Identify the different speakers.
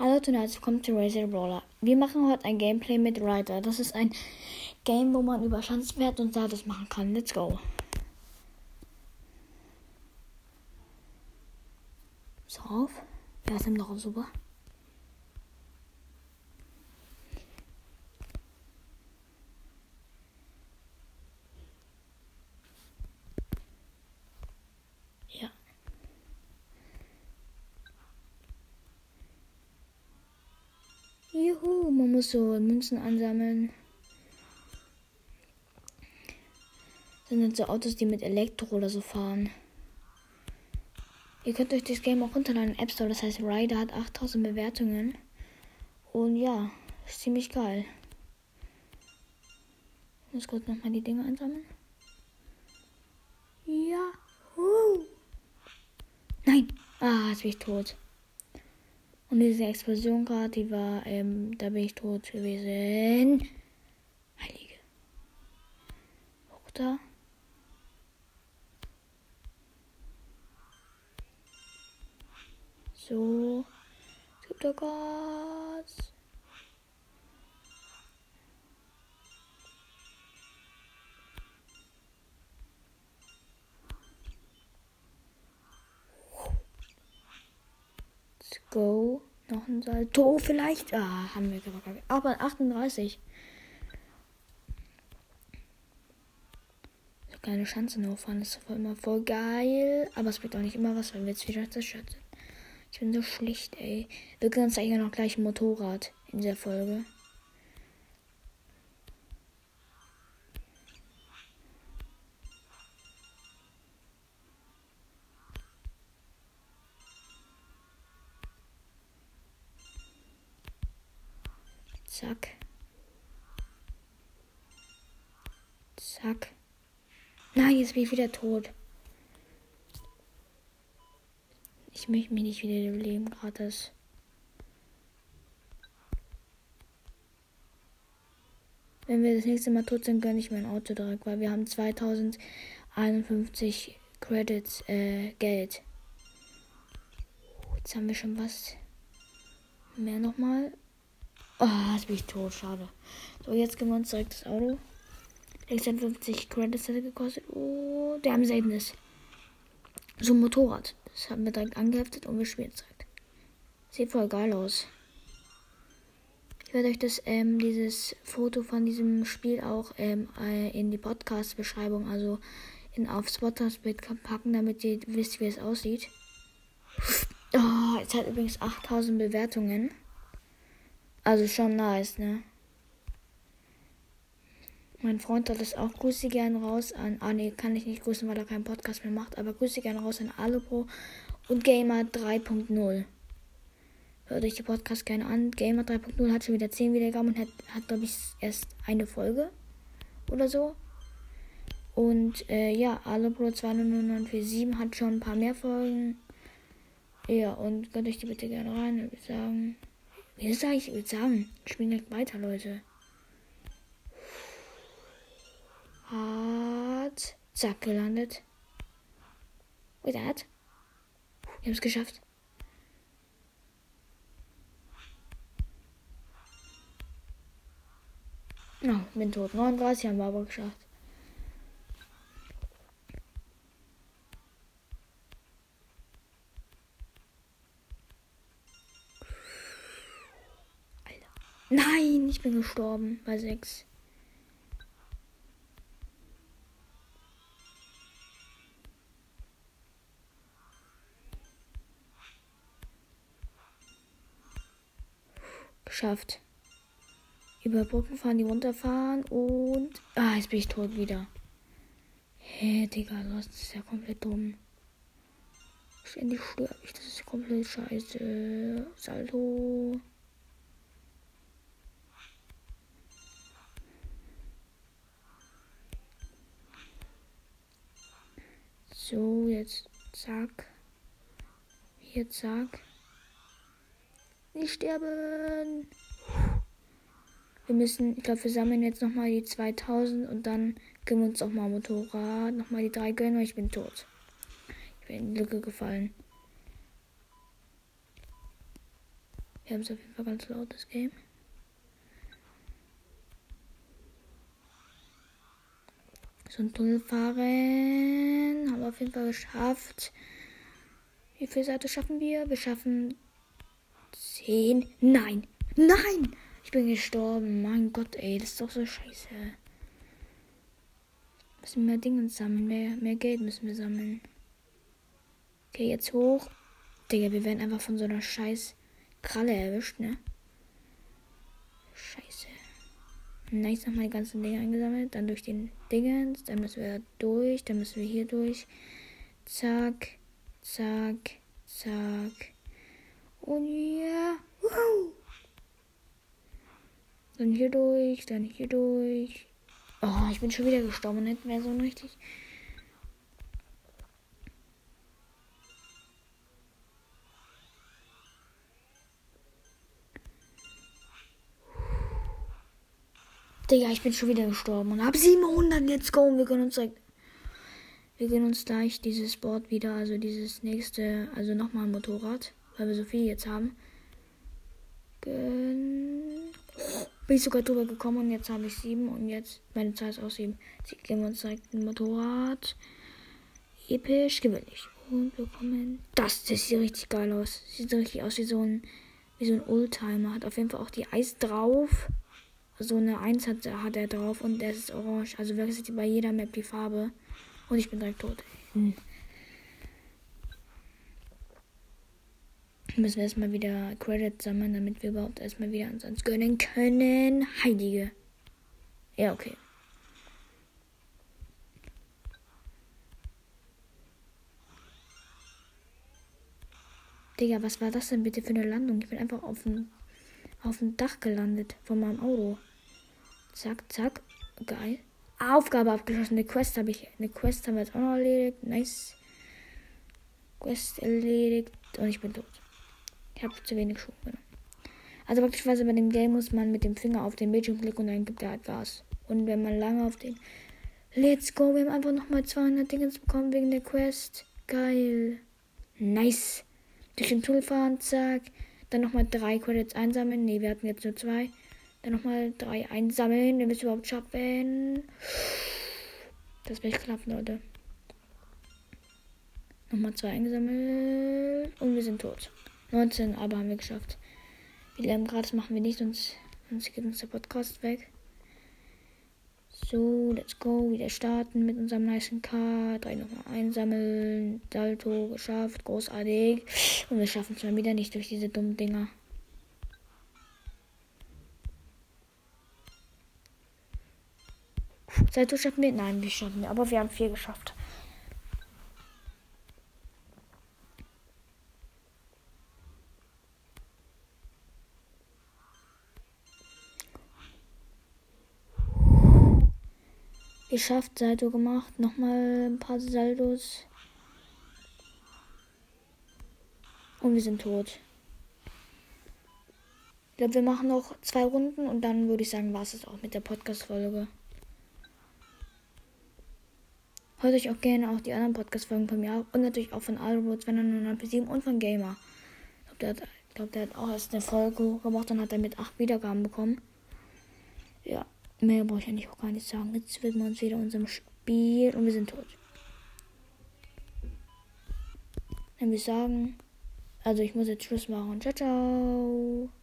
Speaker 1: Hallo und herzlich willkommen zu Razer Brawler. Wir machen heute ein Gameplay mit Ryder. Das ist ein Game, wo man über Schanzenwert und Status machen kann. Let's go. So auf. Ja, ist noch super. Ja. Juhu, man muss so Münzen ansammeln. Das sind so Autos, die mit Elektro oder so fahren. Ihr könnt euch das Game auch runterladen im App Store. Das heißt, Rider hat 8000 Bewertungen. Und ja, ist ziemlich geil. Ich muss kurz nochmal die Dinge einsammeln. Ja. Nein. Ah, jetzt bin ich tot. Und diese Explosion gerade, die war, ähm, da bin ich tot gewesen. Heilige. Hoch da. So. Gibt da Gas. Let's go. Noch ein Salto vielleicht. Ah, haben wir aber, aber 38. So kleine Schanzen hochfahren ist immer voll geil. Aber es bringt auch nicht immer was, wenn wir jetzt wieder zerstört sind. Ich bin so schlicht, ey. Wir können uns eigentlich noch gleich ein Motorrad in dieser Folge. Zack. Zack. Nein, jetzt bin ich wieder tot. Ich möchte mich nicht wieder leben gratis. Wenn wir das nächste Mal tot sind, gönne ich mein Auto direkt, weil wir haben 2051 Credits, äh, Geld. Jetzt haben wir schon was. Mehr nochmal. Oh, jetzt bin ich tot, schade. So, jetzt gehen wir uns direkt das Auto. 56 Credits hat gekostet. Oh, der am selben ist. So ein Motorrad. Das haben wir direkt angeheftet und wir spielen direkt. Sieht voll geil aus. Ich werde euch das, ähm, dieses Foto von diesem Spiel auch ähm, äh, in die Podcast-Beschreibung, also in, aufs Podcast-Bild packen, damit ihr wisst, wie es aussieht. Oh, jetzt hat übrigens 8000 Bewertungen. Also schon nice, ne? Mein Freund hat es auch. Grüße gerne raus an. Ah, ne, kann ich nicht grüßen, weil er keinen Podcast mehr macht. Aber grüße gerne raus an Alopro und Gamer 3.0. Hört euch die Podcast gerne an. Gamer 3.0 hat schon wieder 10 Wiedergaben und hat, hat glaube ich, erst eine Folge oder so. Und äh, ja, Alopro 20947 hat schon ein paar mehr Folgen. Ja, und gönnt euch die bitte gerne rein. Ich würde sagen. Wie sage ich? Würde sagen, spielen direkt weiter, Leute. Hat. Zack, gelandet. Wait, that. Wir haben es geschafft. Oh, bin tot. 39 haben wir aber geschafft. Nein, ich bin gestorben bei 6. Geschafft. Über Brücken fahren, die runterfahren und. Ah, jetzt bin ich tot wieder. Hä, hey, Digga, das ist ja komplett dumm. Ständig sterbe ich, das ist komplett scheiße. Salto. So, jetzt zack. Hier zack. Nicht sterben. Wir müssen, ich glaube, wir sammeln jetzt nochmal die 2000 und dann können wir uns auch mal Motorrad, nochmal die drei gönnen, weil ich bin tot. Ich bin in die Lücke gefallen. Wir haben es auf jeden Fall ganz laut, das Game. So ein Tunnel fahren. Haben wir auf jeden Fall geschafft. Wie viele Seite schaffen wir? Wir schaffen 10. Nein! Nein! Ich bin gestorben. Mein Gott, ey, das ist doch so scheiße. Müssen mehr Dinge sammeln. Mehr, mehr Geld müssen wir sammeln. Okay, jetzt hoch. Digga, wir werden einfach von so einer scheiß Kralle erwischt, ne? Scheiße. Nice, nochmal die ganzen Dinge eingesammelt. Dann durch den Dingens. Dann müssen wir durch. Dann müssen wir hier durch. Zack. Zack. Zack. Und ja. Wow. Dann hier durch. Dann hier durch. Oh, ich bin schon wieder gestorben. Nicht mehr so richtig. Digga, ich bin schon wieder gestorben und hab 700. Let's go. Wir können uns direkt. Wir gehen uns gleich dieses Board wieder, also dieses nächste, also nochmal ein Motorrad, weil wir so viel jetzt haben. Bin ich sogar drüber gekommen und jetzt habe ich sieben und jetzt meine Zahl ist auch sieben. Gehen wir uns direkt ein Motorrad. Episch, gewöhnlich. Und wir kommen. Das, das sieht richtig geil aus. Sieht richtig aus wie so ein, wie so ein Oldtimer. Hat auf jeden Fall auch die Eis drauf so eine 1 hat, hat er drauf und der ist orange. Also wechselt bei jeder Map die Farbe. Und ich bin direkt tot. Hm. Müssen wir erstmal wieder Credits sammeln, damit wir überhaupt erstmal wieder uns ans gönnen können. Heilige. Ja, okay. Digga, was war das denn bitte für eine Landung? Ich bin einfach auf dem, auf dem Dach gelandet von meinem Auto. Zack, zack. Geil. Aufgabe abgeschlossen. Eine Quest habe ich. Eine Quest haben wir jetzt auch noch erledigt. Nice. Quest erledigt. Und ich bin tot. Ich habe zu wenig Schuhe genommen. Also praktischerweise bei dem Game muss man mit dem Finger auf den Bildschirm klicken und dann gibt er halt Gas. Und wenn man lange auf den. Let's go. Wir haben einfach nochmal 200 Dinge bekommen wegen der Quest. Geil. Nice. Durch den Tunnel fahren, zack. Dann nochmal drei Credits einsammeln. Ne, wir hatten jetzt nur zwei. Dann nochmal drei einsammeln, wenn wir es überhaupt schaffen. Das wird klappen, Leute. Nochmal zwei eingesammelt. Und wir sind tot. 19, aber haben wir geschafft. Wie lange gratis machen wir nicht, sonst, sonst geht uns der Podcast weg. So, let's go. Wieder starten mit unserem nice K. Drei nochmal einsammeln. Salto geschafft. Großartig. Und wir schaffen es mal wieder nicht durch diese dummen Dinger. Seit du schaffen wir? Nein, wir schaffen wir. Aber wir haben vier geschafft. Geschafft, Salto gemacht. Nochmal ein paar Saldos. Und wir sind tot. Ich glaube, wir machen noch zwei Runden und dann würde ich sagen, war es auch mit der Podcast-Folge. Hört euch auch gerne auch die anderen Podcast-Folgen von mir und natürlich auch von Alro 297 und von Gamer. Ich glaube, der, hat, glaub, der hat auch erst eine Folge gemacht und hat damit acht Wiedergaben bekommen. Ja, mehr brauche ich eigentlich auch gar nicht sagen. Jetzt widmen wir uns wieder unserem Spiel und wir sind tot. Dann würde ich sagen, also ich muss jetzt Schluss machen. Ciao, ciao.